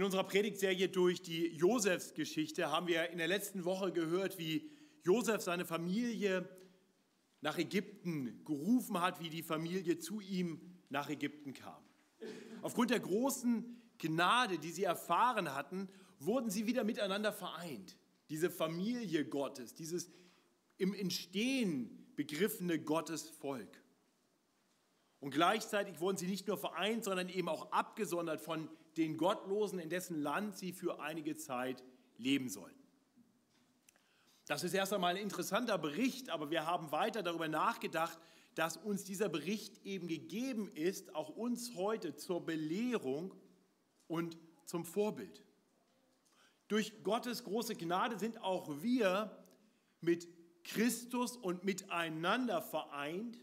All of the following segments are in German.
In unserer Predigtserie durch die Josefsgeschichte haben wir in der letzten Woche gehört, wie Josef seine Familie nach Ägypten gerufen hat, wie die Familie zu ihm nach Ägypten kam. Aufgrund der großen Gnade, die sie erfahren hatten, wurden sie wieder miteinander vereint. Diese Familie Gottes, dieses im Entstehen begriffene Gottesvolk. Und gleichzeitig wurden sie nicht nur vereint, sondern eben auch abgesondert von den Gottlosen, in dessen Land sie für einige Zeit leben sollten. Das ist erst einmal ein interessanter Bericht, aber wir haben weiter darüber nachgedacht, dass uns dieser Bericht eben gegeben ist, auch uns heute zur Belehrung und zum Vorbild. Durch Gottes große Gnade sind auch wir mit Christus und miteinander vereint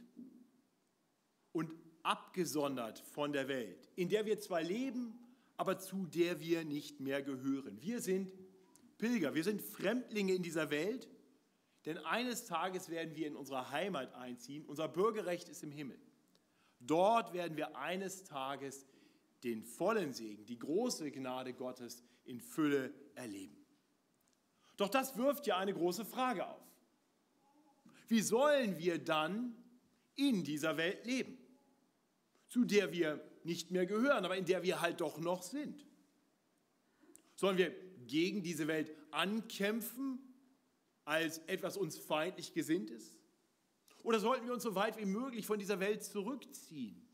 und abgesondert von der Welt, in der wir zwar leben, aber zu der wir nicht mehr gehören. Wir sind Pilger, wir sind Fremdlinge in dieser Welt, denn eines Tages werden wir in unsere Heimat einziehen. Unser Bürgerrecht ist im Himmel. Dort werden wir eines Tages den vollen Segen, die große Gnade Gottes in Fülle erleben. Doch das wirft ja eine große Frage auf. Wie sollen wir dann in dieser Welt leben, zu der wir nicht mehr gehören, aber in der wir halt doch noch sind? Sollen wir gegen diese Welt ankämpfen, als etwas uns feindlich gesinnt ist? Oder sollten wir uns so weit wie möglich von dieser Welt zurückziehen?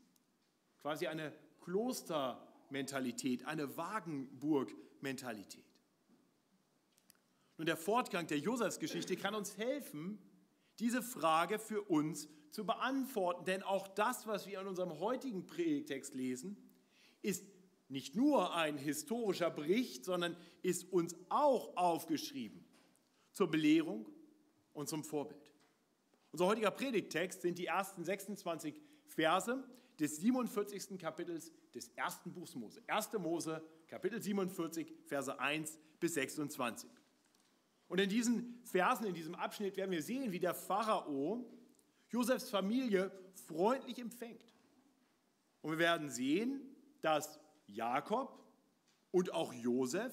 Quasi eine Klostermentalität, eine Wagenburg-Mentalität. Nun, der Fortgang der Josefsgeschichte kann uns helfen, diese Frage für uns zu beantworten. Denn auch das, was wir in unserem heutigen Predigtext lesen, ist nicht nur ein historischer Bericht, sondern ist uns auch aufgeschrieben zur Belehrung und zum Vorbild. Unser heutiger Predigtext sind die ersten 26 Verse des 47. Kapitels des ersten Buchs Mose. 1. Mose, Kapitel 47, Verse 1 bis 26. Und in diesen Versen, in diesem Abschnitt werden wir sehen, wie der Pharao Josefs Familie freundlich empfängt. Und wir werden sehen, dass Jakob und auch Josef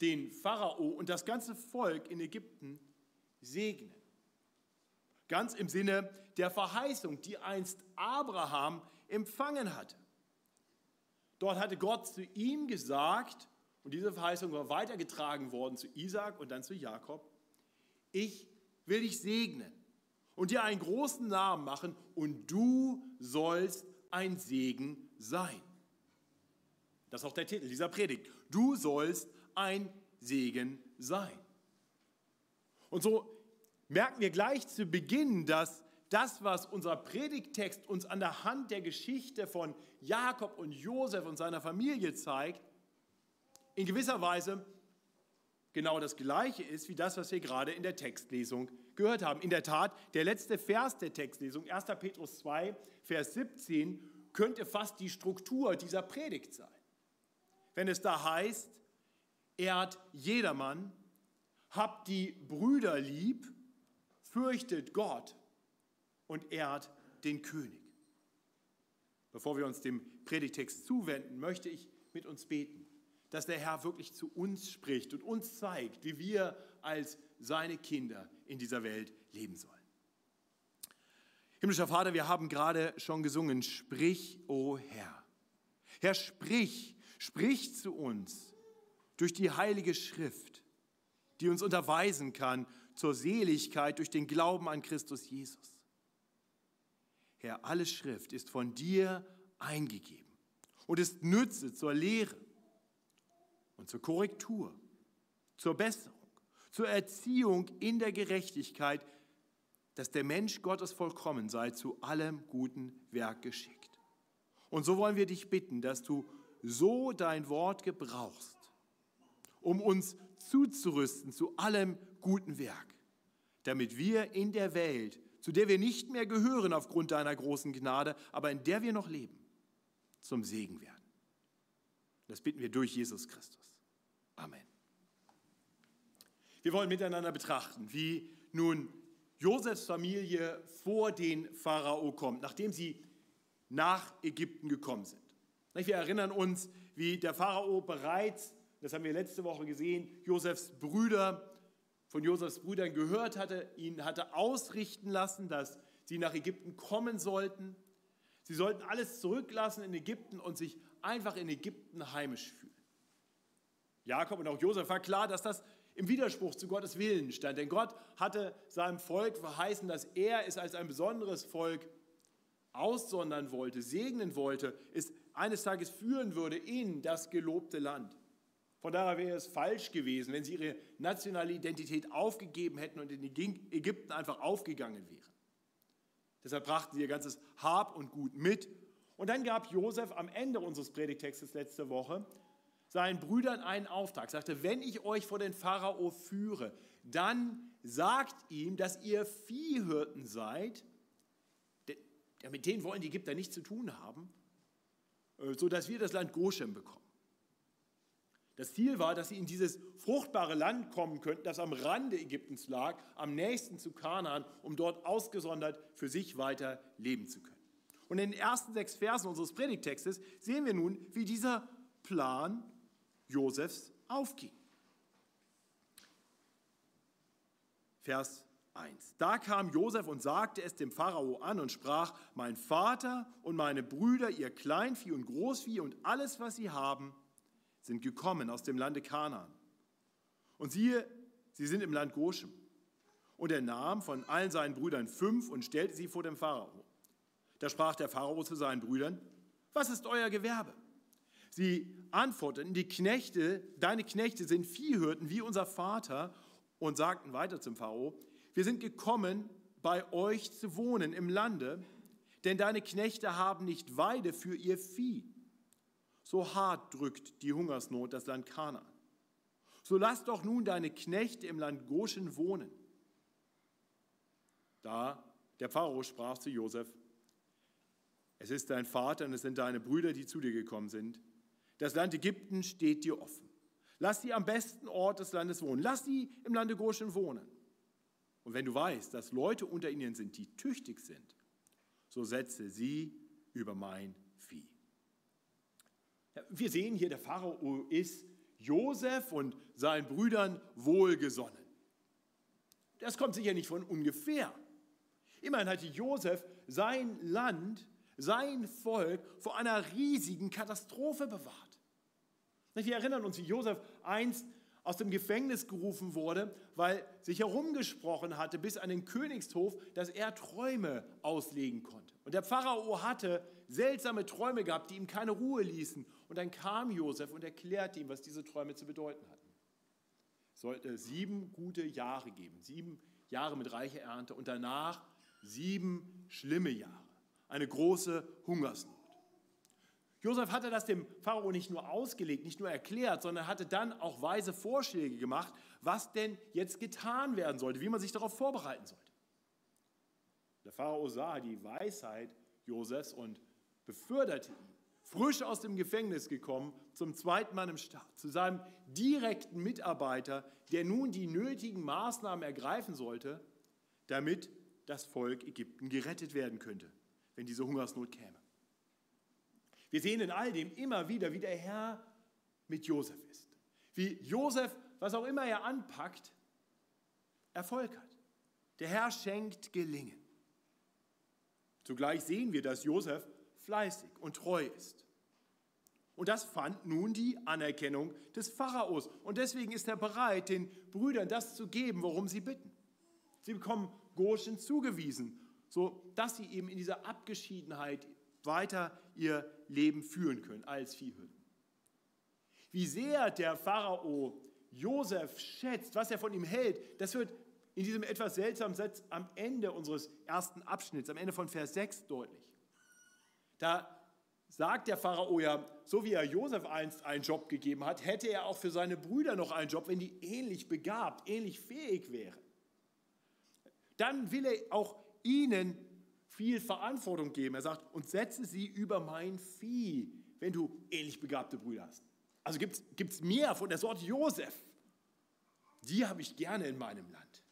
den Pharao und das ganze Volk in Ägypten segnen. Ganz im Sinne der Verheißung, die einst Abraham empfangen hatte. Dort hatte Gott zu ihm gesagt, und diese Verheißung war weitergetragen worden zu Isaac und dann zu Jakob. Ich will dich segnen und dir einen großen Namen machen und du sollst ein Segen sein. Das ist auch der Titel dieser Predigt. Du sollst ein Segen sein. Und so merken wir gleich zu Beginn, dass das, was unser Predigttext uns an der Hand der Geschichte von Jakob und Josef und seiner Familie zeigt, in gewisser Weise genau das Gleiche ist wie das, was wir gerade in der Textlesung gehört haben. In der Tat, der letzte Vers der Textlesung, 1. Petrus 2, Vers 17, könnte fast die Struktur dieser Predigt sein. Wenn es da heißt, ehrt jedermann, habt die Brüder lieb, fürchtet Gott und ehrt den König. Bevor wir uns dem Predigtext zuwenden, möchte ich mit uns beten dass der Herr wirklich zu uns spricht und uns zeigt, wie wir als seine Kinder in dieser Welt leben sollen. Himmlischer Vater, wir haben gerade schon gesungen, sprich, o oh Herr. Herr, sprich, sprich zu uns durch die heilige Schrift, die uns unterweisen kann zur Seligkeit durch den Glauben an Christus Jesus. Herr, alle Schrift ist von dir eingegeben und ist Nütze zur Lehre und zur Korrektur, zur Besserung, zur Erziehung in der Gerechtigkeit, dass der Mensch Gottes vollkommen sei, zu allem guten Werk geschickt. Und so wollen wir dich bitten, dass du so dein Wort gebrauchst, um uns zuzurüsten zu allem guten Werk, damit wir in der Welt, zu der wir nicht mehr gehören aufgrund deiner großen Gnade, aber in der wir noch leben, zum Segen werden. Das bitten wir durch Jesus Christus. Amen. Wir wollen miteinander betrachten, wie nun Josefs Familie vor den Pharao kommt, nachdem sie nach Ägypten gekommen sind. Wir erinnern uns, wie der Pharao bereits, das haben wir letzte Woche gesehen, Josefs Brüder, von Josefs Brüdern gehört hatte, ihn hatte ausrichten lassen, dass sie nach Ägypten kommen sollten. Sie sollten alles zurücklassen in Ägypten und sich einfach in Ägypten heimisch fühlen. Jakob und auch Josef war klar, dass das im Widerspruch zu Gottes Willen stand. Denn Gott hatte seinem Volk verheißen, dass er es als ein besonderes Volk aussondern wollte, segnen wollte, es eines Tages führen würde in das gelobte Land. Von daher wäre es falsch gewesen, wenn sie ihre nationale Identität aufgegeben hätten und in Ägypten einfach aufgegangen wären. Deshalb brachten sie ihr ganzes Hab und Gut mit. Und dann gab Josef am Ende unseres Predigtextes letzte Woche seinen Brüdern einen Auftrag, sagte, wenn ich euch vor den Pharao führe, dann sagt ihm, dass ihr Viehhirten seid, mit denen wollen die Ägypter nichts zu tun haben, äh, sodass wir das Land Goshen bekommen. Das Ziel war, dass sie in dieses fruchtbare Land kommen könnten, das am Rande Ägyptens lag, am nächsten zu Kanaan, um dort ausgesondert für sich weiter leben zu können. Und in den ersten sechs Versen unseres Predigtextes sehen wir nun, wie dieser Plan Josefs aufging. Vers 1. Da kam Josef und sagte es dem Pharao an und sprach: Mein Vater und meine Brüder, ihr Kleinvieh und Großvieh und alles, was sie haben, sind gekommen aus dem Lande Kanaan. Und siehe, sie sind im Land Goshen. Und er nahm von allen seinen Brüdern fünf und stellte sie vor dem Pharao. Da sprach der Pharao zu seinen Brüdern: Was ist euer Gewerbe? Sie antworteten, die Knechte, deine Knechte sind Viehhirten wie unser Vater und sagten weiter zum Pharao, wir sind gekommen, bei euch zu wohnen im Lande, denn deine Knechte haben nicht Weide für ihr Vieh. So hart drückt die Hungersnot das Land Kanaan. So lass doch nun deine Knechte im Land Goshen wohnen. Da der Pharao sprach zu Josef, es ist dein Vater und es sind deine Brüder, die zu dir gekommen sind. Das Land Ägypten steht dir offen. Lass sie am besten Ort des Landes wohnen. Lass sie im Lande Goshen wohnen. Und wenn du weißt, dass Leute unter ihnen sind, die tüchtig sind, so setze sie über mein wir sehen hier, der Pharao ist Josef und seinen Brüdern wohlgesonnen. Das kommt sicher nicht von ungefähr. Immerhin hatte Josef sein Land, sein Volk vor einer riesigen Katastrophe bewahrt. Wir erinnern uns, wie Josef einst aus dem Gefängnis gerufen wurde, weil sich herumgesprochen hatte bis an den Königshof, dass er Träume auslegen konnte. Und der Pharao hatte seltsame Träume gehabt, die ihm keine Ruhe ließen. Und dann kam Josef und erklärte ihm, was diese Träume zu bedeuten hatten. Es sollte sieben gute Jahre geben, sieben Jahre mit reicher Ernte und danach sieben schlimme Jahre, eine große Hungersnot. Josef hatte das dem Pharao nicht nur ausgelegt, nicht nur erklärt, sondern hatte dann auch weise Vorschläge gemacht, was denn jetzt getan werden sollte, wie man sich darauf vorbereiten sollte. Der Pharao sah die Weisheit Josefs und beförderte ihn, frisch aus dem Gefängnis gekommen, zum zweiten Mann im Staat, zu seinem direkten Mitarbeiter, der nun die nötigen Maßnahmen ergreifen sollte, damit das Volk Ägypten gerettet werden könnte, wenn diese Hungersnot käme. Wir sehen in all dem immer wieder, wie der Herr mit Josef ist. Wie Josef, was auch immer er anpackt, Erfolg hat. Der Herr schenkt Gelingen. Zugleich sehen wir, dass Josef fleißig und treu ist. Und das fand nun die Anerkennung des Pharaos. Und deswegen ist er bereit, den Brüdern das zu geben, worum sie bitten. Sie bekommen Goshen zugewiesen, so dass sie eben in dieser Abgeschiedenheit weiter ihr Leben führen können als Viehhirten. Wie sehr der Pharao Josef schätzt, was er von ihm hält, das wird in diesem etwas seltsamen Satz am Ende unseres ersten Abschnitts, am Ende von Vers 6 deutlich. Da sagt der Pharao ja, so wie er Josef einst einen Job gegeben hat, hätte er auch für seine Brüder noch einen Job, wenn die ähnlich begabt, ähnlich fähig wären. Dann will er auch ihnen viel Verantwortung geben. Er sagt, und setze sie über mein Vieh, wenn du ähnlich begabte Brüder hast. Also gibt es mehr von der Sorte Josef. Die habe ich gerne in meinem Land.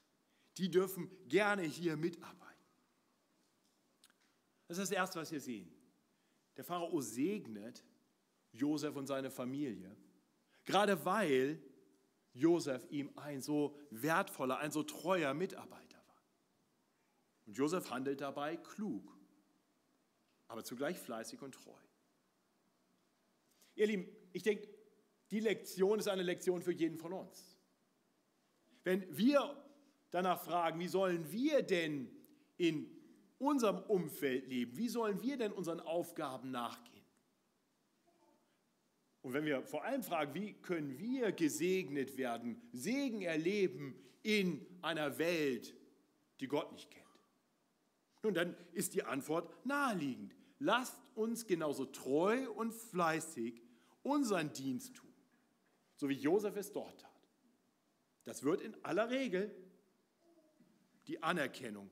Die dürfen gerne hier mitarbeiten. Das ist das Erste, was wir sehen. Der Pharao segnet Josef und seine Familie. Gerade weil Josef ihm ein so wertvoller, ein so treuer Mitarbeiter war. Und Josef handelt dabei klug, aber zugleich fleißig und treu. Ihr Lieben, ich denke, die Lektion ist eine Lektion für jeden von uns. Wenn wir danach fragen, wie sollen wir denn in unserem Umfeld leben, wie sollen wir denn unseren Aufgaben nachgehen? Und wenn wir vor allem fragen, wie können wir gesegnet werden, Segen erleben in einer Welt, die Gott nicht kennt? Nun, dann ist die Antwort naheliegend. Lasst uns genauso treu und fleißig unseren Dienst tun, so wie Josef es dort tat. Das wird in aller Regel die Anerkennung.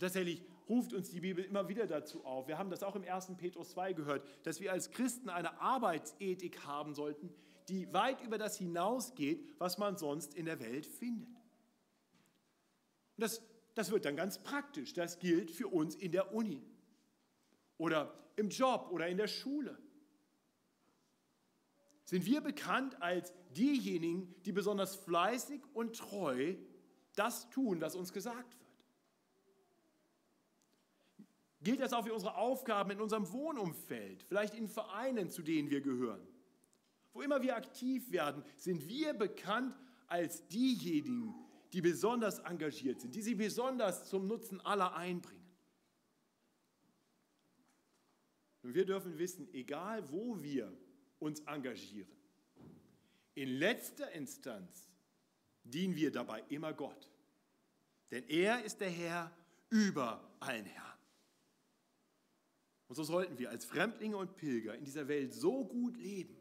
Und tatsächlich ruft uns die Bibel immer wieder dazu auf. Wir haben das auch im 1. Petrus 2 gehört, dass wir als Christen eine Arbeitsethik haben sollten, die weit über das hinausgeht, was man sonst in der Welt findet. Und das, das wird dann ganz praktisch. Das gilt für uns in der Uni oder im Job oder in der Schule. Sind wir bekannt als diejenigen, die besonders fleißig und treu das tun, was uns gesagt wird? Gilt das auch für unsere Aufgaben in unserem Wohnumfeld, vielleicht in Vereinen, zu denen wir gehören? Wo immer wir aktiv werden, sind wir bekannt als diejenigen, die besonders engagiert sind, die sie besonders zum Nutzen aller einbringen. Und wir dürfen wissen, egal wo wir uns engagieren, in letzter Instanz dienen wir dabei immer Gott. Denn er ist der Herr über allen Herren. Und so sollten wir als Fremdlinge und Pilger in dieser Welt so gut leben,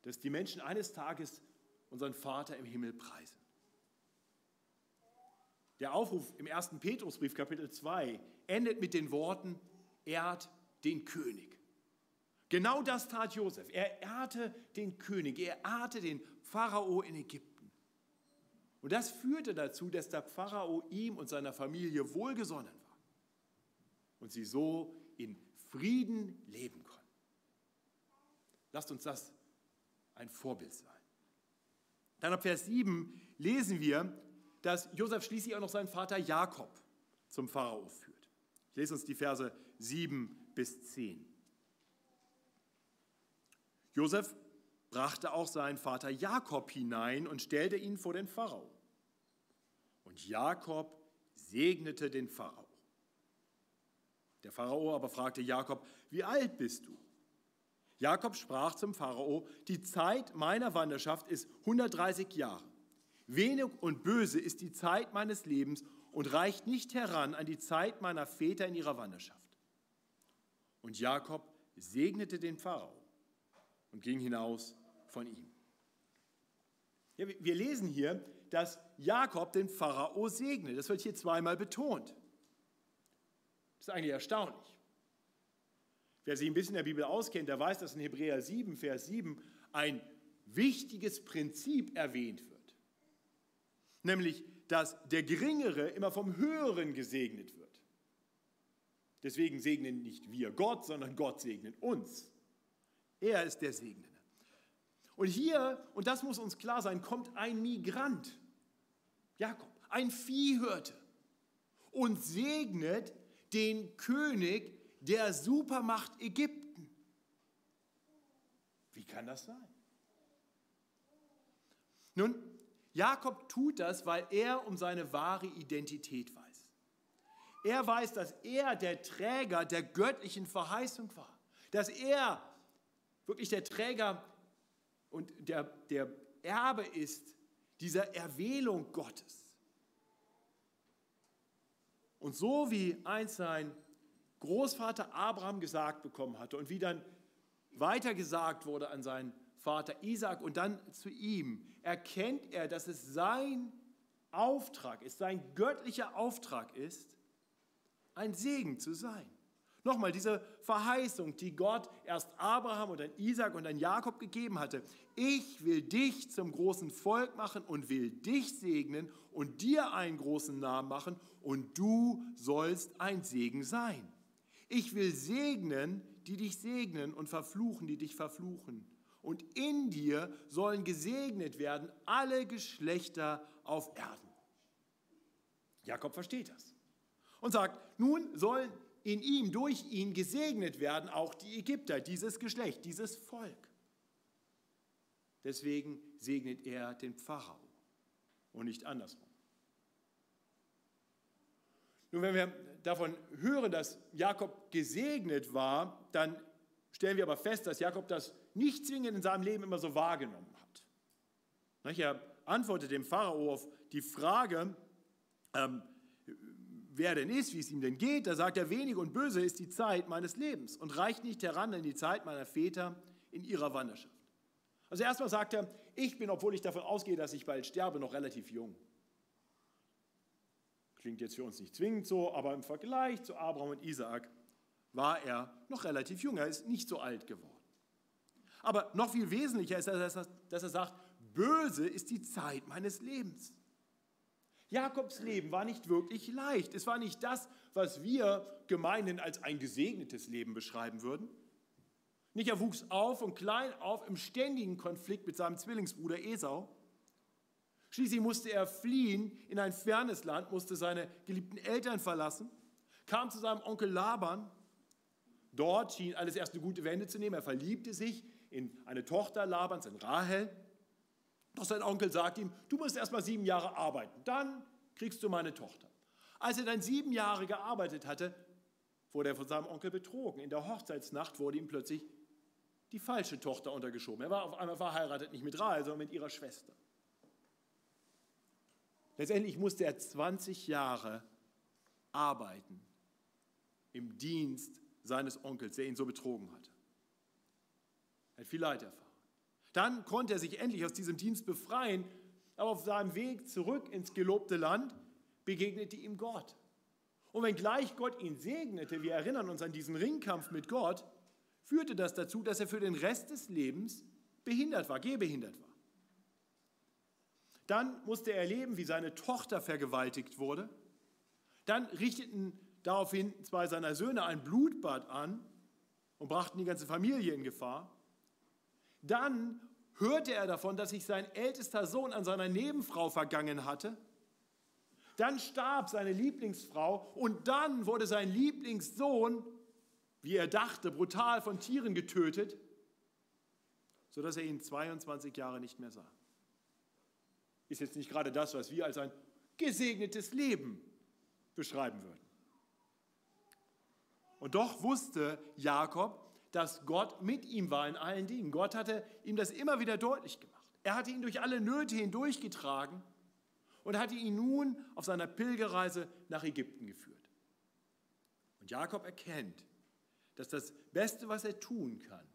dass die Menschen eines Tages unseren Vater im Himmel preisen. Der Aufruf im 1. Petrusbrief Kapitel 2 endet mit den Worten, ehrt den König. Genau das tat Josef. Er ehrte den König, er ehrte den Pharao in Ägypten. Und das führte dazu, dass der Pharao ihm und seiner Familie wohlgesonnen war und sie so in Frieden leben konnten. Lasst uns das ein Vorbild sein. Dann ab Vers 7 lesen wir, dass Josef schließlich auch noch seinen Vater Jakob zum Pharao führt. Ich lese uns die Verse 7 bis 10. Josef brachte auch seinen Vater Jakob hinein und stellte ihn vor den Pharao. Und Jakob segnete den Pharao. Der Pharao aber fragte Jakob, wie alt bist du? Jakob sprach zum Pharao, die Zeit meiner Wanderschaft ist 130 Jahre. Wenig und böse ist die Zeit meines Lebens und reicht nicht heran an die Zeit meiner Väter in ihrer Wanderschaft. Und Jakob segnete den Pharao und ging hinaus von ihm. Ja, wir lesen hier, dass Jakob den Pharao segnet. Das wird hier zweimal betont. Das ist eigentlich erstaunlich. Wer sich ein bisschen in der Bibel auskennt, der weiß, dass in Hebräer 7, Vers 7 ein wichtiges Prinzip erwähnt wird. Nämlich, dass der Geringere immer vom Höheren gesegnet wird. Deswegen segnen nicht wir Gott, sondern Gott segnet uns. Er ist der Segnende. Und hier, und das muss uns klar sein, kommt ein Migrant, Jakob, ein Viehhirte und segnet den König der Supermacht Ägypten. Wie kann das sein? Nun, Jakob tut das, weil er um seine wahre Identität weiß. Er weiß, dass er der Träger der göttlichen Verheißung war, dass er wirklich der Träger und der, der Erbe ist dieser Erwählung Gottes. Und so wie einst sein Großvater Abraham gesagt bekommen hatte und wie dann weitergesagt wurde an seinen Vater Isaac und dann zu ihm, erkennt er, dass es sein Auftrag ist, sein göttlicher Auftrag ist, ein Segen zu sein. Nochmal, diese Verheißung, die Gott erst Abraham und dann Isaac und dann Jakob gegeben hatte. Ich will dich zum großen Volk machen und will dich segnen und dir einen großen Namen machen und du sollst ein Segen sein. Ich will segnen die dich segnen und verfluchen, die dich verfluchen. Und in dir sollen gesegnet werden alle Geschlechter auf Erden. Jakob versteht das und sagt, nun sollen in ihm, durch ihn gesegnet werden auch die Ägypter, dieses Geschlecht, dieses Volk. Deswegen segnet er den Pharao und nicht andersrum. Nun, wenn wir davon hören, dass Jakob gesegnet war, dann stellen wir aber fest, dass Jakob das nicht zwingend in seinem Leben immer so wahrgenommen hat. Er antwortet dem Pharao auf die Frage, ähm, wer denn ist, wie es ihm denn geht. Da sagt er, wenig und böse ist die Zeit meines Lebens und reicht nicht heran in die Zeit meiner Väter in ihrer Wanderschaft. Also erstmal sagt er, ich bin, obwohl ich davon ausgehe, dass ich bald sterbe, noch relativ jung. Klingt jetzt für uns nicht zwingend so, aber im Vergleich zu Abraham und Isaak war er noch relativ jung. Er ist nicht so alt geworden. Aber noch viel wesentlicher ist, dass er sagt, böse ist die Zeit meines Lebens. Jakobs Leben war nicht wirklich leicht. Es war nicht das, was wir gemeinhin als ein gesegnetes Leben beschreiben würden. Nicht er wuchs auf und klein auf im ständigen Konflikt mit seinem Zwillingsbruder Esau. Schließlich musste er fliehen in ein fernes Land, musste seine geliebten Eltern verlassen, kam zu seinem Onkel Laban. Dort schien alles erst eine gute Wende zu nehmen. Er verliebte sich in eine Tochter Labans, in Rahel. Doch sein Onkel sagt ihm, du musst erst mal sieben Jahre arbeiten, dann kriegst du meine Tochter. Als er dann sieben Jahre gearbeitet hatte, wurde er von seinem Onkel betrogen. In der Hochzeitsnacht wurde ihm plötzlich die falsche Tochter untergeschoben. Er war auf einmal verheiratet, nicht mit Rahel, sondern mit ihrer Schwester. Letztendlich musste er 20 Jahre arbeiten im Dienst seines Onkels, der ihn so betrogen hatte. Er hat viel Leid erfahren. Dann konnte er sich endlich aus diesem Dienst befreien, aber auf seinem Weg zurück ins gelobte Land begegnete ihm Gott. Und wenngleich Gott ihn segnete, wir erinnern uns an diesen Ringkampf mit Gott, führte das dazu, dass er für den Rest des Lebens behindert war, gehbehindert war. Dann musste er erleben, wie seine Tochter vergewaltigt wurde. Dann richteten daraufhin zwei seiner Söhne ein Blutbad an und brachten die ganze Familie in Gefahr. Dann hörte er davon, dass sich sein ältester Sohn an seiner Nebenfrau vergangen hatte. Dann starb seine Lieblingsfrau und dann wurde sein Lieblingssohn, wie er dachte, brutal von Tieren getötet, sodass er ihn 22 Jahre nicht mehr sah ist jetzt nicht gerade das, was wir als ein gesegnetes Leben beschreiben würden. Und doch wusste Jakob, dass Gott mit ihm war in allen Dingen. Gott hatte ihm das immer wieder deutlich gemacht. Er hatte ihn durch alle Nöte hindurchgetragen und hatte ihn nun auf seiner Pilgerreise nach Ägypten geführt. Und Jakob erkennt, dass das Beste, was er tun kann,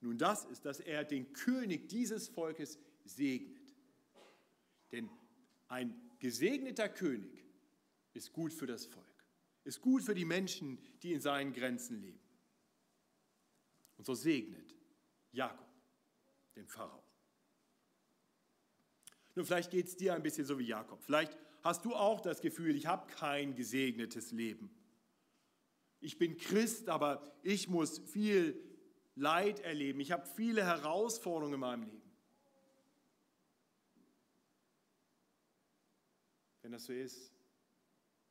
nun das ist, dass er den König dieses Volkes segnet. Denn ein gesegneter König ist gut für das Volk, ist gut für die Menschen, die in seinen Grenzen leben. Und so segnet Jakob den Pharao. Nun, vielleicht geht es dir ein bisschen so wie Jakob. Vielleicht hast du auch das Gefühl, ich habe kein gesegnetes Leben. Ich bin Christ, aber ich muss viel Leid erleben. Ich habe viele Herausforderungen in meinem Leben. Wenn das so ist,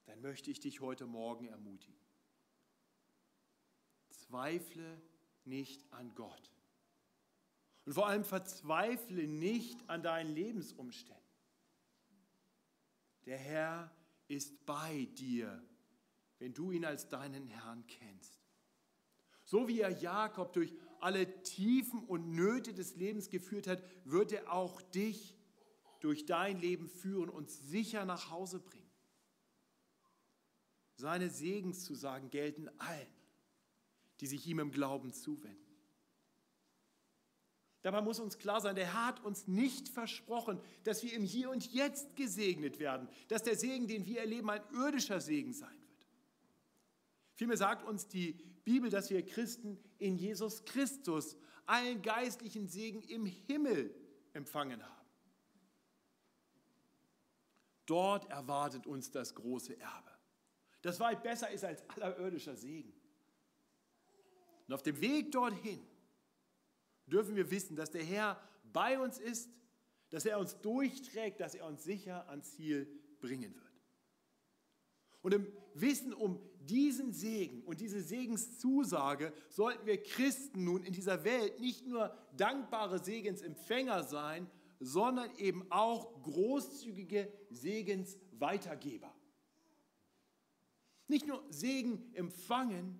dann möchte ich dich heute Morgen ermutigen. Zweifle nicht an Gott. Und vor allem verzweifle nicht an deinen Lebensumständen. Der Herr ist bei dir, wenn du ihn als deinen Herrn kennst. So wie er Jakob durch alle Tiefen und Nöte des Lebens geführt hat, wird er auch dich durch dein Leben führen und sicher nach Hause bringen. Seine Segenszusagen gelten allen, die sich ihm im Glauben zuwenden. Dabei muss uns klar sein, der Herr hat uns nicht versprochen, dass wir im Hier und Jetzt gesegnet werden, dass der Segen, den wir erleben, ein irdischer Segen sein wird. Vielmehr sagt uns die Bibel, dass wir Christen in Jesus Christus allen geistlichen Segen im Himmel empfangen haben. Dort erwartet uns das große Erbe, das weit besser ist als aller irdischer Segen. Und auf dem Weg dorthin dürfen wir wissen, dass der Herr bei uns ist, dass er uns durchträgt, dass er uns sicher ans Ziel bringen wird. Und im Wissen um diesen Segen und diese Segenszusage sollten wir Christen nun in dieser Welt nicht nur dankbare Segensempfänger sein, sondern eben auch großzügige Segensweitergeber. Nicht nur Segen empfangen,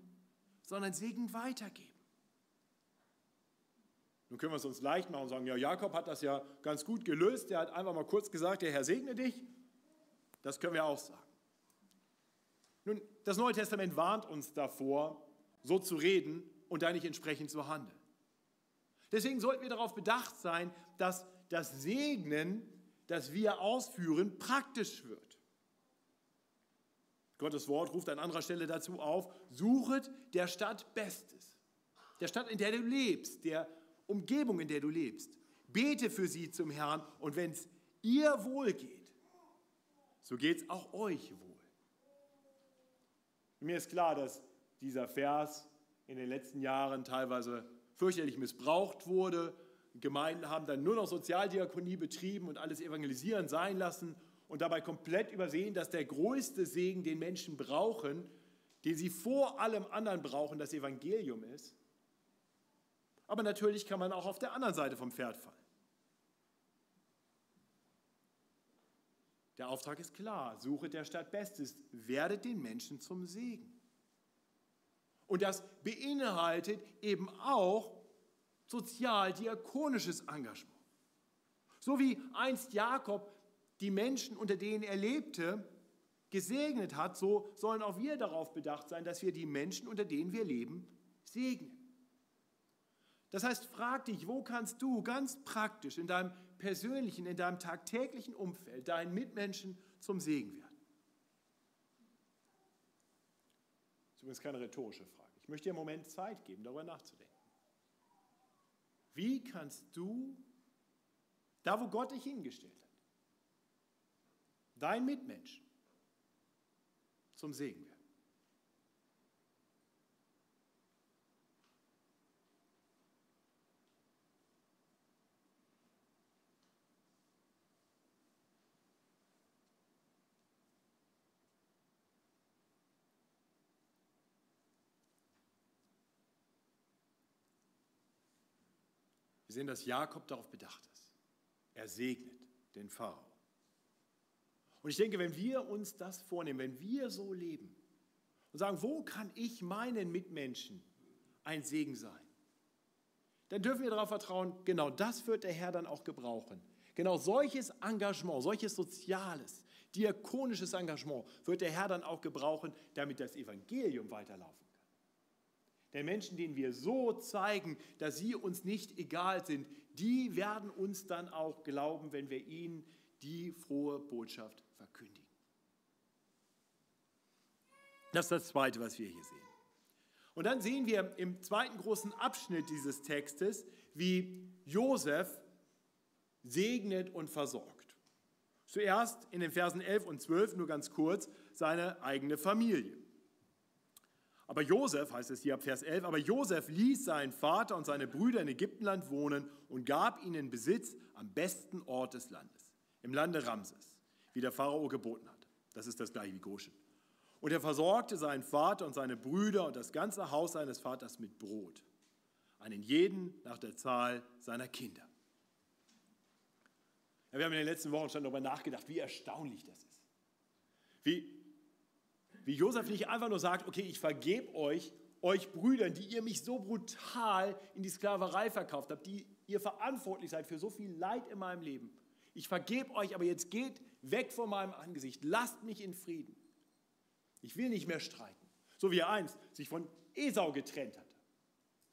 sondern Segen weitergeben. Nun können wir es uns leicht machen und sagen, ja, Jakob hat das ja ganz gut gelöst. Der hat einfach mal kurz gesagt, der Herr segne dich. Das können wir auch sagen. Nun, das Neue Testament warnt uns davor, so zu reden und da nicht entsprechend zu handeln. Deswegen sollten wir darauf bedacht sein, dass das Segnen, das wir ausführen, praktisch wird. Gottes Wort ruft an anderer Stelle dazu auf, suchet der Stadt Bestes. Der Stadt, in der du lebst, der Umgebung, in der du lebst. Bete für sie zum Herrn und wenn es ihr wohl geht, so geht es auch euch wohl. Mir ist klar, dass dieser Vers in den letzten Jahren teilweise fürchterlich missbraucht wurde. Gemeinden haben dann nur noch Sozialdiakonie betrieben und alles evangelisieren sein lassen und dabei komplett übersehen, dass der größte Segen, den Menschen brauchen, den sie vor allem anderen brauchen, das Evangelium ist. Aber natürlich kann man auch auf der anderen Seite vom Pferd fallen. Der Auftrag ist klar, suche der Stadt Bestes, werdet den Menschen zum Segen. Und das beinhaltet eben auch sozial-diakonisches Engagement. So wie einst Jakob die Menschen, unter denen er lebte, gesegnet hat, so sollen auch wir darauf bedacht sein, dass wir die Menschen, unter denen wir leben, segnen. Das heißt, frag dich, wo kannst du ganz praktisch in deinem persönlichen, in deinem tagtäglichen Umfeld deinen Mitmenschen zum Segen werden? Das ist übrigens keine rhetorische Frage. Ich möchte dir einen Moment Zeit geben, darüber nachzudenken. Wie kannst du, da wo Gott dich hingestellt dein Mitmenschen zum Segen werden? Wir sehen, dass Jakob darauf bedacht ist. Er segnet den Pharao. Und ich denke, wenn wir uns das vornehmen, wenn wir so leben und sagen, wo kann ich meinen Mitmenschen ein Segen sein, dann dürfen wir darauf vertrauen, genau das wird der Herr dann auch gebrauchen. Genau solches Engagement, solches soziales, diakonisches Engagement wird der Herr dann auch gebrauchen, damit das Evangelium weiterlaufen der Menschen, denen wir so zeigen, dass sie uns nicht egal sind, die werden uns dann auch glauben, wenn wir ihnen die frohe Botschaft verkündigen. Das ist das Zweite, was wir hier sehen. Und dann sehen wir im zweiten großen Abschnitt dieses Textes, wie Josef segnet und versorgt. Zuerst in den Versen 11 und 12 nur ganz kurz seine eigene Familie. Aber Josef, heißt es hier ab Vers 11, aber Josef ließ seinen Vater und seine Brüder in Ägyptenland wohnen und gab ihnen Besitz am besten Ort des Landes, im Lande Ramses, wie der Pharao geboten hat. Das ist das gleiche wie Goshen. Und er versorgte seinen Vater und seine Brüder und das ganze Haus seines Vaters mit Brot, einen jeden nach der Zahl seiner Kinder. Ja, wir haben in den letzten Wochen schon darüber nachgedacht, wie erstaunlich das ist. Wie wie Josef nicht einfach nur sagt, okay, ich vergebe euch, euch Brüdern, die ihr mich so brutal in die Sklaverei verkauft habt, die ihr verantwortlich seid für so viel Leid in meinem Leben. Ich vergebe euch, aber jetzt geht weg von meinem Angesicht. Lasst mich in Frieden. Ich will nicht mehr streiten. So wie er einst sich von Esau getrennt hatte.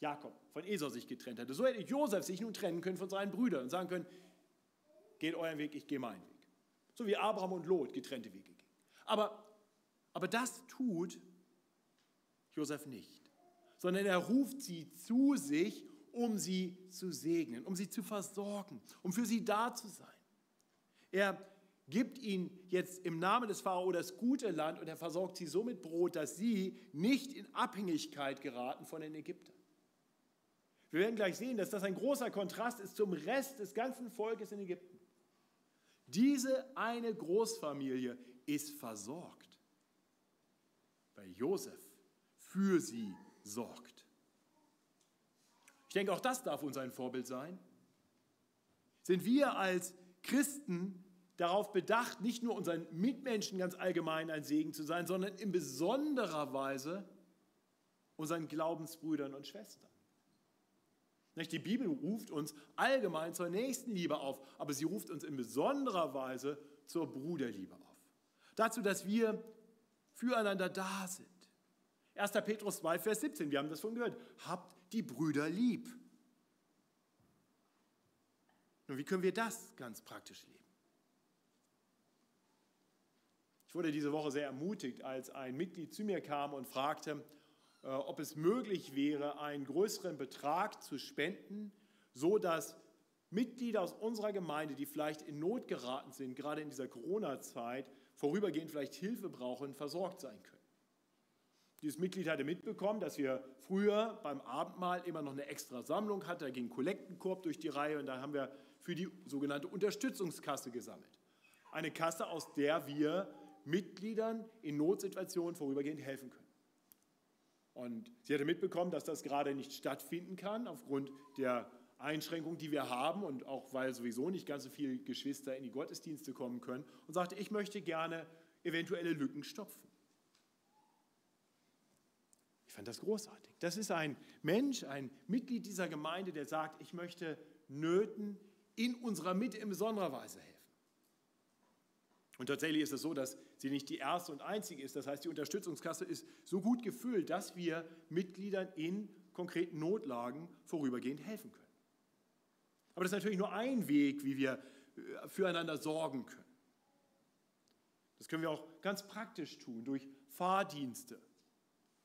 Jakob von Esau sich getrennt hatte. So hätte Josef sich nun trennen können von seinen Brüdern und sagen können, geht euren Weg, ich gehe meinen Weg. So wie Abraham und Lot getrennte Wege gingen. Aber aber das tut Josef nicht, sondern er ruft sie zu sich, um sie zu segnen, um sie zu versorgen, um für sie da zu sein. Er gibt ihnen jetzt im Namen des Pharao das gute Land und er versorgt sie so mit Brot, dass sie nicht in Abhängigkeit geraten von den Ägyptern. Wir werden gleich sehen, dass das ein großer Kontrast ist zum Rest des ganzen Volkes in Ägypten. Diese eine Großfamilie ist versorgt, weil Josef für sie sorgt. Ich denke, auch das darf uns ein Vorbild sein. Sind wir als Christen darauf bedacht, nicht nur unseren Mitmenschen ganz allgemein ein Segen zu sein, sondern in besonderer Weise unseren Glaubensbrüdern und Schwestern. Die Bibel ruft uns allgemein zur Nächstenliebe auf, aber sie ruft uns in besonderer Weise zur Bruderliebe auf. Dazu, dass wir füreinander da sind. 1. Petrus 2, Vers 17, wir haben das schon gehört. Habt die Brüder lieb. Nun, wie können wir das ganz praktisch leben? Ich wurde diese Woche sehr ermutigt, als ein Mitglied zu mir kam und fragte, äh, ob es möglich wäre, einen größeren Betrag zu spenden, so dass Mitglieder aus unserer Gemeinde, die vielleicht in Not geraten sind, gerade in dieser Corona-Zeit, vorübergehend vielleicht Hilfe brauchen, versorgt sein können. Dieses Mitglied hatte mitbekommen, dass wir früher beim Abendmahl immer noch eine extra Sammlung hatten. Da ging Kollektenkorb durch die Reihe und da haben wir für die sogenannte Unterstützungskasse gesammelt. Eine Kasse, aus der wir Mitgliedern in Notsituationen vorübergehend helfen können. Und sie hatte mitbekommen, dass das gerade nicht stattfinden kann aufgrund der Einschränkungen, die wir haben und auch weil sowieso nicht ganz so viele Geschwister in die Gottesdienste kommen können und sagte, ich möchte gerne eventuelle Lücken stopfen. Ich fand das großartig. Das ist ein Mensch, ein Mitglied dieser Gemeinde, der sagt, ich möchte Nöten in unserer Mitte in besonderer Weise helfen. Und tatsächlich ist es so, dass sie nicht die erste und einzige ist. Das heißt, die Unterstützungskasse ist so gut gefüllt, dass wir Mitgliedern in konkreten Notlagen vorübergehend helfen können. Aber das ist natürlich nur ein Weg, wie wir äh, füreinander sorgen können. Das können wir auch ganz praktisch tun, durch Fahrdienste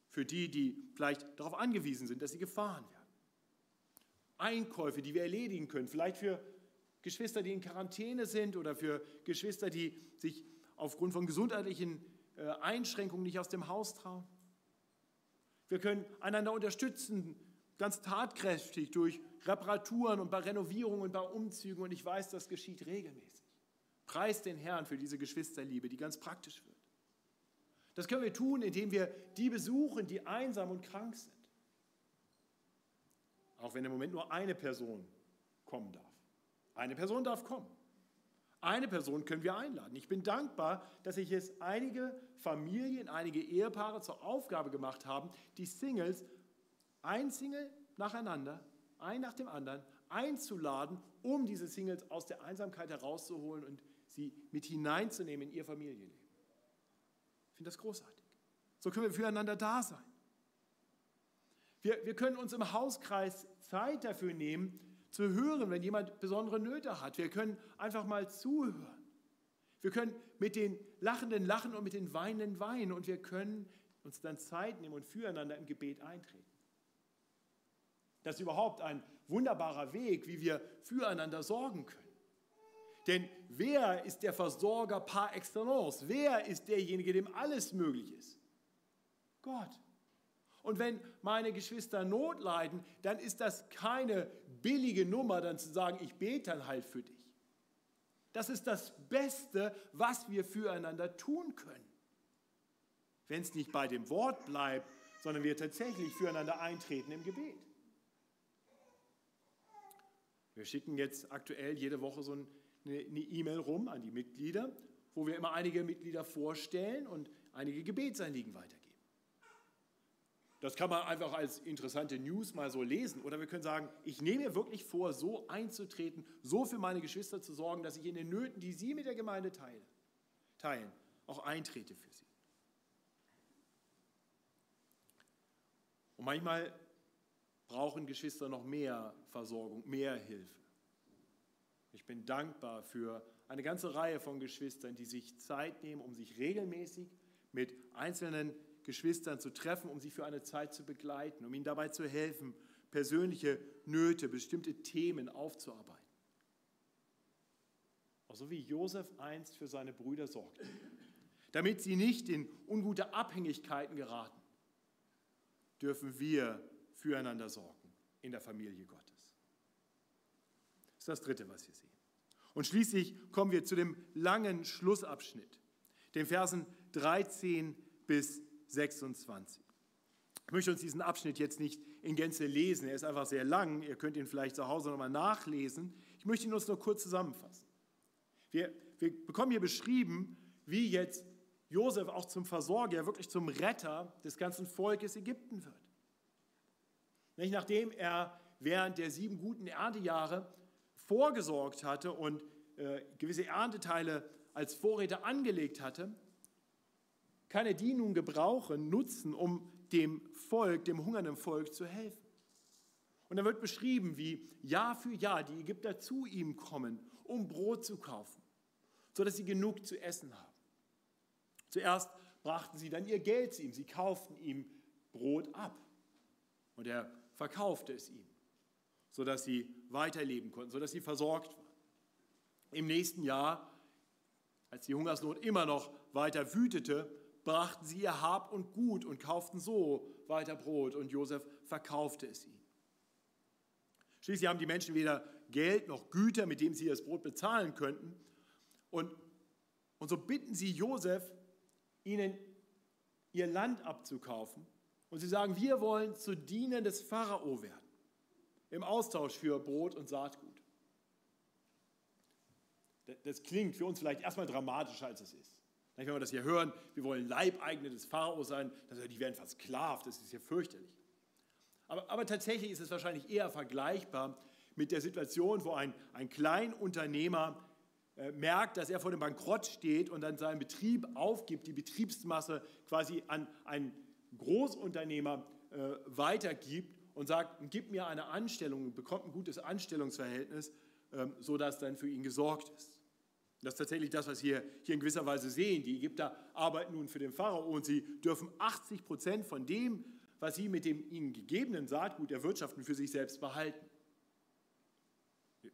für die, die vielleicht darauf angewiesen sind, dass sie gefahren werden. Einkäufe, die wir erledigen können, vielleicht für Geschwister, die in Quarantäne sind oder für Geschwister, die sich aufgrund von gesundheitlichen äh, Einschränkungen nicht aus dem Haus trauen. Wir können einander unterstützen, ganz tatkräftig durch Reparaturen und bei Renovierungen und bei Umzügen. Und ich weiß, das geschieht regelmäßig. Preis den Herrn für diese Geschwisterliebe, die ganz praktisch wird. Das können wir tun, indem wir die besuchen, die einsam und krank sind. Auch wenn im Moment nur eine Person kommen darf. Eine Person darf kommen. Eine Person können wir einladen. Ich bin dankbar, dass sich es einige Familien, einige Ehepaare zur Aufgabe gemacht haben, die Singles, ein Single nacheinander, ein nach dem anderen, einzuladen, um diese Singles aus der Einsamkeit herauszuholen und sie mit hineinzunehmen in ihr Familienleben. Ich finde das großartig. So können wir füreinander da sein. Wir, wir können uns im Hauskreis Zeit dafür nehmen, zu hören, wenn jemand besondere Nöte hat. Wir können einfach mal zuhören. Wir können mit den Lachenden lachen und mit den Weinenden weinen und wir können uns dann Zeit nehmen und füreinander im Gebet eintreten. Das ist überhaupt ein wunderbarer Weg, wie wir füreinander sorgen können. Denn wer ist der Versorger par excellence? Wer ist derjenige, dem alles möglich ist? Gott. Und wenn meine Geschwister Not leiden, dann ist das keine billige Nummer, dann zu sagen, ich bete dann halt für dich. Das ist das Beste, was wir füreinander tun können. Wenn es nicht bei dem Wort bleibt, sondern wir tatsächlich füreinander eintreten im Gebet. Wir schicken jetzt aktuell jede Woche so eine E-Mail rum an die Mitglieder, wo wir immer einige Mitglieder vorstellen und einige Gebetsanliegen weitergeben. Das kann man einfach als interessante News mal so lesen. Oder wir können sagen, ich nehme mir wirklich vor, so einzutreten, so für meine Geschwister zu sorgen, dass ich in den Nöten, die sie mit der Gemeinde teilen, auch eintrete für sie. Und manchmal brauchen Geschwister noch mehr Versorgung, mehr Hilfe. Ich bin dankbar für eine ganze Reihe von Geschwistern, die sich Zeit nehmen, um sich regelmäßig mit einzelnen Geschwistern zu treffen, um sie für eine Zeit zu begleiten, um ihnen dabei zu helfen, persönliche Nöte, bestimmte Themen aufzuarbeiten. Auch so wie Josef einst für seine Brüder sorgte, damit sie nicht in ungute Abhängigkeiten geraten, dürfen wir füreinander sorgen in der Familie Gottes. Das ist das Dritte, was wir sehen. Und schließlich kommen wir zu dem langen Schlussabschnitt, den Versen 13 bis 26. Ich möchte uns diesen Abschnitt jetzt nicht in Gänze lesen, er ist einfach sehr lang, ihr könnt ihn vielleicht zu Hause nochmal nachlesen. Ich möchte ihn uns nur kurz zusammenfassen. Wir, wir bekommen hier beschrieben, wie jetzt Josef auch zum Versorger, wirklich zum Retter des ganzen Volkes Ägypten wird. Nicht nachdem er während der sieben guten Erntejahre vorgesorgt hatte und äh, gewisse Ernteteile als Vorräte angelegt hatte, kann er die nun gebrauchen, nutzen, um dem Volk, dem hungernden Volk zu helfen. Und da wird beschrieben, wie Jahr für Jahr die Ägypter zu ihm kommen, um Brot zu kaufen, sodass sie genug zu essen haben. Zuerst brachten sie dann ihr Geld zu ihm, sie kauften ihm Brot ab und er verkaufte es ihm, sodass sie weiterleben konnten, sodass sie versorgt waren. Im nächsten Jahr, als die Hungersnot immer noch weiter wütete, brachten sie ihr Hab und Gut und kauften so weiter Brot und Josef verkaufte es ihnen. Schließlich haben die Menschen weder Geld noch Güter, mit dem sie das Brot bezahlen könnten. Und, und so bitten sie Josef, ihnen ihr Land abzukaufen. Und sie sagen, wir wollen zu Dienern des Pharao werden, im Austausch für Brot und Saatgut. Das klingt für uns vielleicht erstmal dramatischer, als es ist. Wenn wir das hier hören, wir wollen Leibeigene des Pharao sein, die werden versklavt, das ist ja fürchterlich. Aber, aber, tatsächlich ist es wahrscheinlich eher vergleichbar mit der Situation, wo ein, ein Kleinunternehmer äh, merkt, dass er vor dem Bankrott steht und dann seinen Betrieb aufgibt, die Betriebsmasse quasi an einen Großunternehmer äh, weitergibt und sagt, gib mir eine Anstellung, bekommt ein gutes Anstellungsverhältnis, äh, sodass dann für ihn gesorgt ist. Das ist tatsächlich das, was wir hier in gewisser Weise sehen. Die Ägypter arbeiten nun für den Pharao und sie dürfen 80 Prozent von dem, was sie mit dem ihnen gegebenen Saatgut erwirtschaften, für sich selbst behalten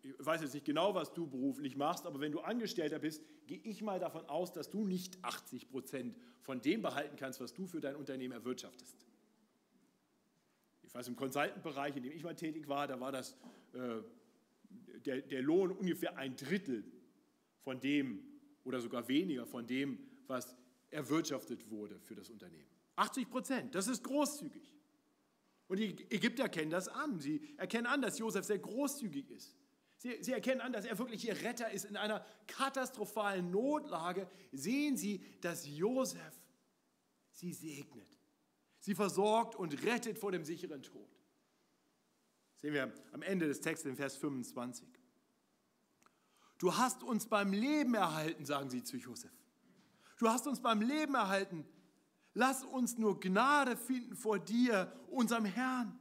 ich weiß jetzt nicht genau, was du beruflich machst, aber wenn du Angestellter bist, gehe ich mal davon aus, dass du nicht 80 Prozent von dem behalten kannst, was du für dein Unternehmen erwirtschaftest. Ich weiß, im Consultant-Bereich, in dem ich mal tätig war, da war das äh, der, der Lohn ungefähr ein Drittel von dem oder sogar weniger von dem, was erwirtschaftet wurde für das Unternehmen. 80 Prozent, das ist großzügig. Und die Ägypter kennen das an. Sie erkennen an, dass Josef sehr großzügig ist. Sie, sie erkennen an, dass er wirklich ihr Retter ist in einer katastrophalen Notlage. Sehen Sie, dass Josef sie segnet. Sie versorgt und rettet vor dem sicheren Tod. Das sehen wir am Ende des Textes in Vers 25. Du hast uns beim Leben erhalten, sagen sie zu Josef. Du hast uns beim Leben erhalten. Lass uns nur Gnade finden vor dir, unserem Herrn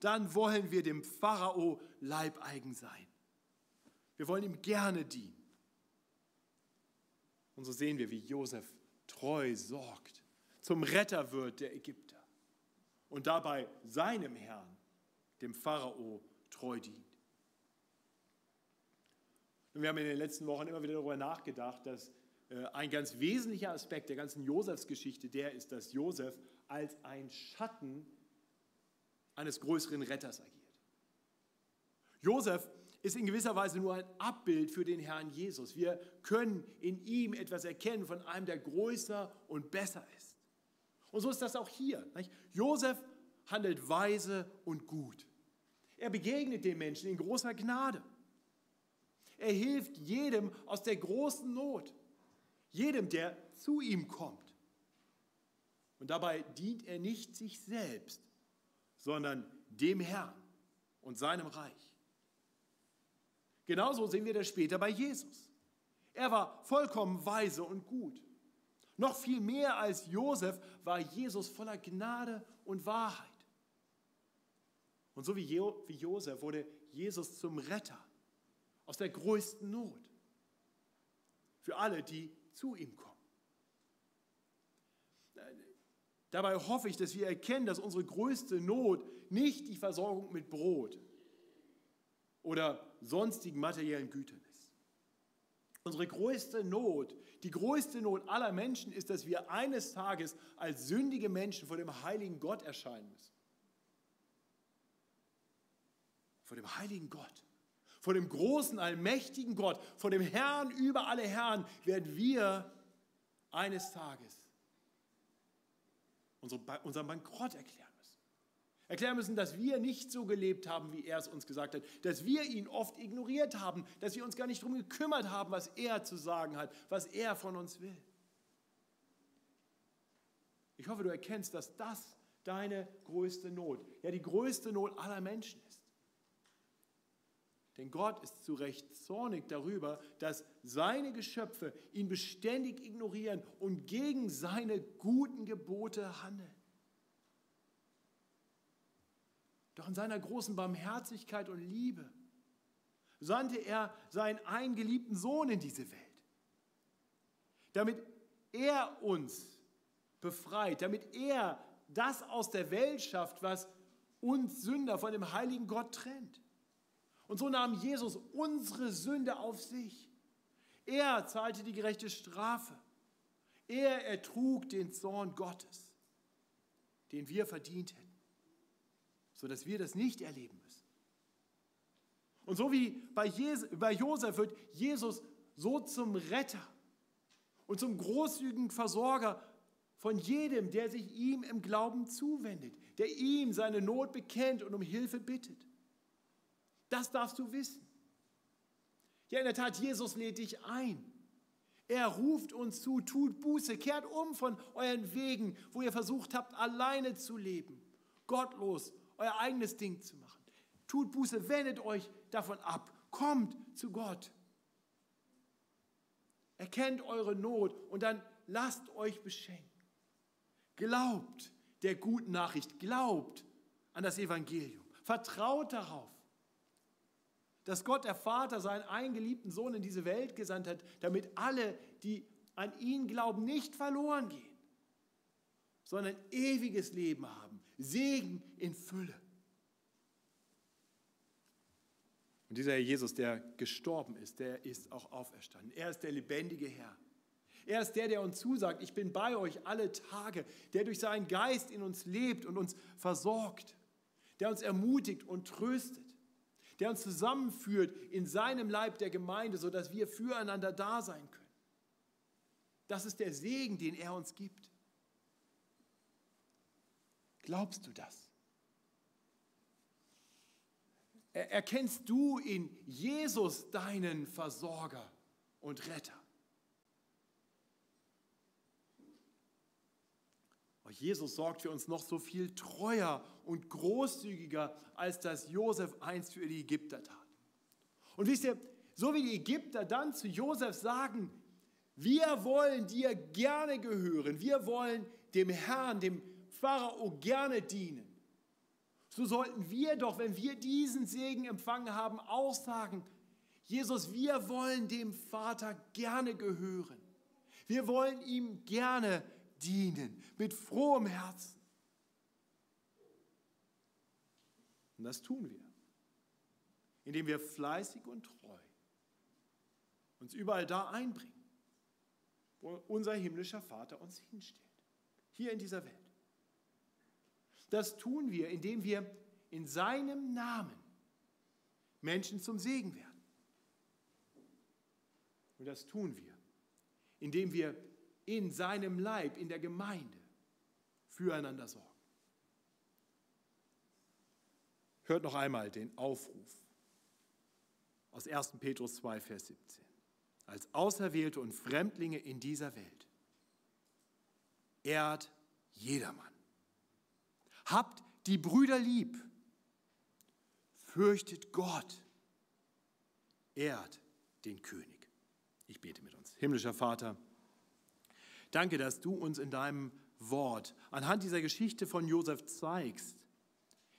dann wollen wir dem Pharao leibeigen sein. Wir wollen ihm gerne dienen. Und so sehen wir, wie Josef treu sorgt, zum Retter wird der Ägypter und dabei seinem Herrn, dem Pharao, treu dient. Und wir haben in den letzten Wochen immer wieder darüber nachgedacht, dass äh, ein ganz wesentlicher Aspekt der ganzen Josefsgeschichte der ist, dass Josef als ein Schatten eines größeren Retters agiert. Josef ist in gewisser Weise nur ein Abbild für den Herrn Jesus. Wir können in ihm etwas erkennen von einem, der größer und besser ist. Und so ist das auch hier. Nicht? Josef handelt weise und gut. Er begegnet den Menschen in großer Gnade. Er hilft jedem aus der großen Not, jedem, der zu ihm kommt. Und dabei dient er nicht sich selbst, sondern dem Herrn und seinem Reich. Genauso sehen wir das später bei Jesus. Er war vollkommen weise und gut. Noch viel mehr als Josef war Jesus voller Gnade und Wahrheit. Und so wie, jo wie Josef wurde Jesus zum Retter aus der größten Not für alle, die zu ihm kommen. Dabei hoffe ich, dass wir erkennen, dass unsere größte Not nicht die Versorgung mit Brot oder sonstigen materiellen Gütern ist. Unsere größte Not, die größte Not aller Menschen ist, dass wir eines Tages als sündige Menschen vor dem heiligen Gott erscheinen müssen. vor dem heiligen Gott, vor dem großen, allmächtigen Gott, vor dem Herrn über alle Herren, werden wir eines Tages unseren Bankrott erklären müssen. Erklären müssen, dass wir nicht so gelebt haben, wie er es uns gesagt hat, dass wir ihn oft ignoriert haben, dass wir uns gar nicht darum gekümmert haben, was er zu sagen hat, was er von uns will. Ich hoffe, du erkennst, dass das deine größte Not, ja die größte Not aller Menschen ist. Denn Gott ist zu Recht zornig darüber, dass seine Geschöpfe ihn beständig ignorieren und gegen seine guten Gebote handeln. Doch in seiner großen Barmherzigkeit und Liebe sandte er seinen eingeliebten Sohn in diese Welt, damit er uns befreit, damit er das aus der Welt schafft, was uns Sünder von dem heiligen Gott trennt. Und so nahm Jesus unsere Sünde auf sich. Er zahlte die gerechte Strafe. Er ertrug den Zorn Gottes, den wir verdient hätten, sodass wir das nicht erleben müssen. Und so wie bei, Jes bei Josef wird Jesus so zum Retter und zum großzügigen Versorger von jedem, der sich ihm im Glauben zuwendet, der ihm seine Not bekennt und um Hilfe bittet. Das darfst du wissen. Ja, in der Tat, Jesus lädt dich ein. Er ruft uns zu, tut Buße, kehrt um von euren Wegen, wo ihr versucht habt, alleine zu leben, gottlos euer eigenes Ding zu machen. Tut Buße, wendet euch davon ab, kommt zu Gott. Erkennt eure Not und dann lasst euch beschenken. Glaubt der guten Nachricht, glaubt an das Evangelium, vertraut darauf, dass Gott der Vater seinen eingeliebten Sohn in diese Welt gesandt hat, damit alle, die an ihn glauben, nicht verloren gehen, sondern ewiges Leben haben, Segen in Fülle. Und dieser Herr Jesus, der gestorben ist, der ist auch auferstanden. Er ist der lebendige Herr. Er ist der, der uns zusagt, ich bin bei euch alle Tage, der durch seinen Geist in uns lebt und uns versorgt, der uns ermutigt und tröstet der uns zusammenführt in seinem Leib der Gemeinde, sodass wir füreinander da sein können. Das ist der Segen, den er uns gibt. Glaubst du das? Erkennst du in Jesus deinen Versorger und Retter? Oh, Jesus sorgt für uns noch so viel treuer und großzügiger, als das Josef einst für die Ägypter tat. Und wisst ihr, so wie die Ägypter dann zu Josef sagen, wir wollen dir gerne gehören, wir wollen dem Herrn, dem Pharao gerne dienen. So sollten wir doch, wenn wir diesen Segen empfangen haben, auch sagen, Jesus, wir wollen dem Vater gerne gehören. Wir wollen ihm gerne dienen, mit frohem Herzen. Und das tun wir, indem wir fleißig und treu uns überall da einbringen, wo unser himmlischer Vater uns hinstellt, hier in dieser Welt. Das tun wir, indem wir in seinem Namen Menschen zum Segen werden. Und das tun wir, indem wir in seinem Leib, in der Gemeinde füreinander sorgen. Hört noch einmal den Aufruf aus 1. Petrus 2, Vers 17. Als Auserwählte und Fremdlinge in dieser Welt. Ehrt jedermann. Habt die Brüder lieb. Fürchtet Gott. Ehrt den König. Ich bete mit uns. Himmlischer Vater, Danke, dass du uns in deinem Wort anhand dieser Geschichte von Josef zeigst,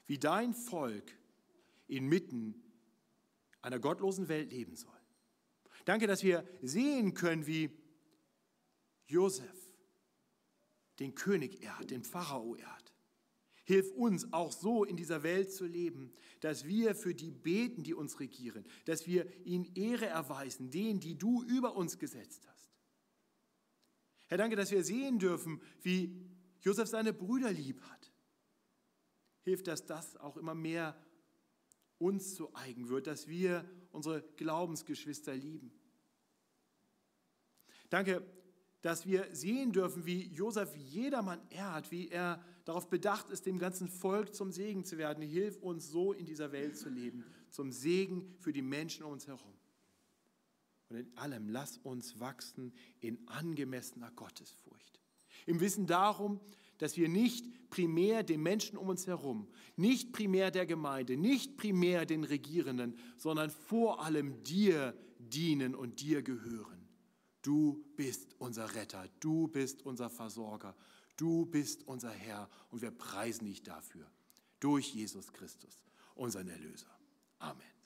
wie dein Volk inmitten einer gottlosen Welt leben soll. Danke, dass wir sehen können, wie Josef den König ehrt, den Pharao ehrt. Hilf uns auch so in dieser Welt zu leben, dass wir für die beten, die uns regieren, dass wir ihnen Ehre erweisen, denen, die du über uns gesetzt hast. Herr, danke, dass wir sehen dürfen, wie Josef seine Brüder lieb hat. Hilft, dass das auch immer mehr uns zu eigen wird, dass wir unsere Glaubensgeschwister lieben. Danke, dass wir sehen dürfen, wie Josef jedermann ehrt, wie er darauf bedacht ist, dem ganzen Volk zum Segen zu werden. Hilf uns so in dieser Welt zu leben, zum Segen für die Menschen um uns herum. Und in allem lass uns wachsen in angemessener Gottesfurcht. Im Wissen darum, dass wir nicht primär den Menschen um uns herum, nicht primär der Gemeinde, nicht primär den Regierenden, sondern vor allem dir dienen und dir gehören. Du bist unser Retter, du bist unser Versorger, du bist unser Herr und wir preisen dich dafür. Durch Jesus Christus, unseren Erlöser. Amen.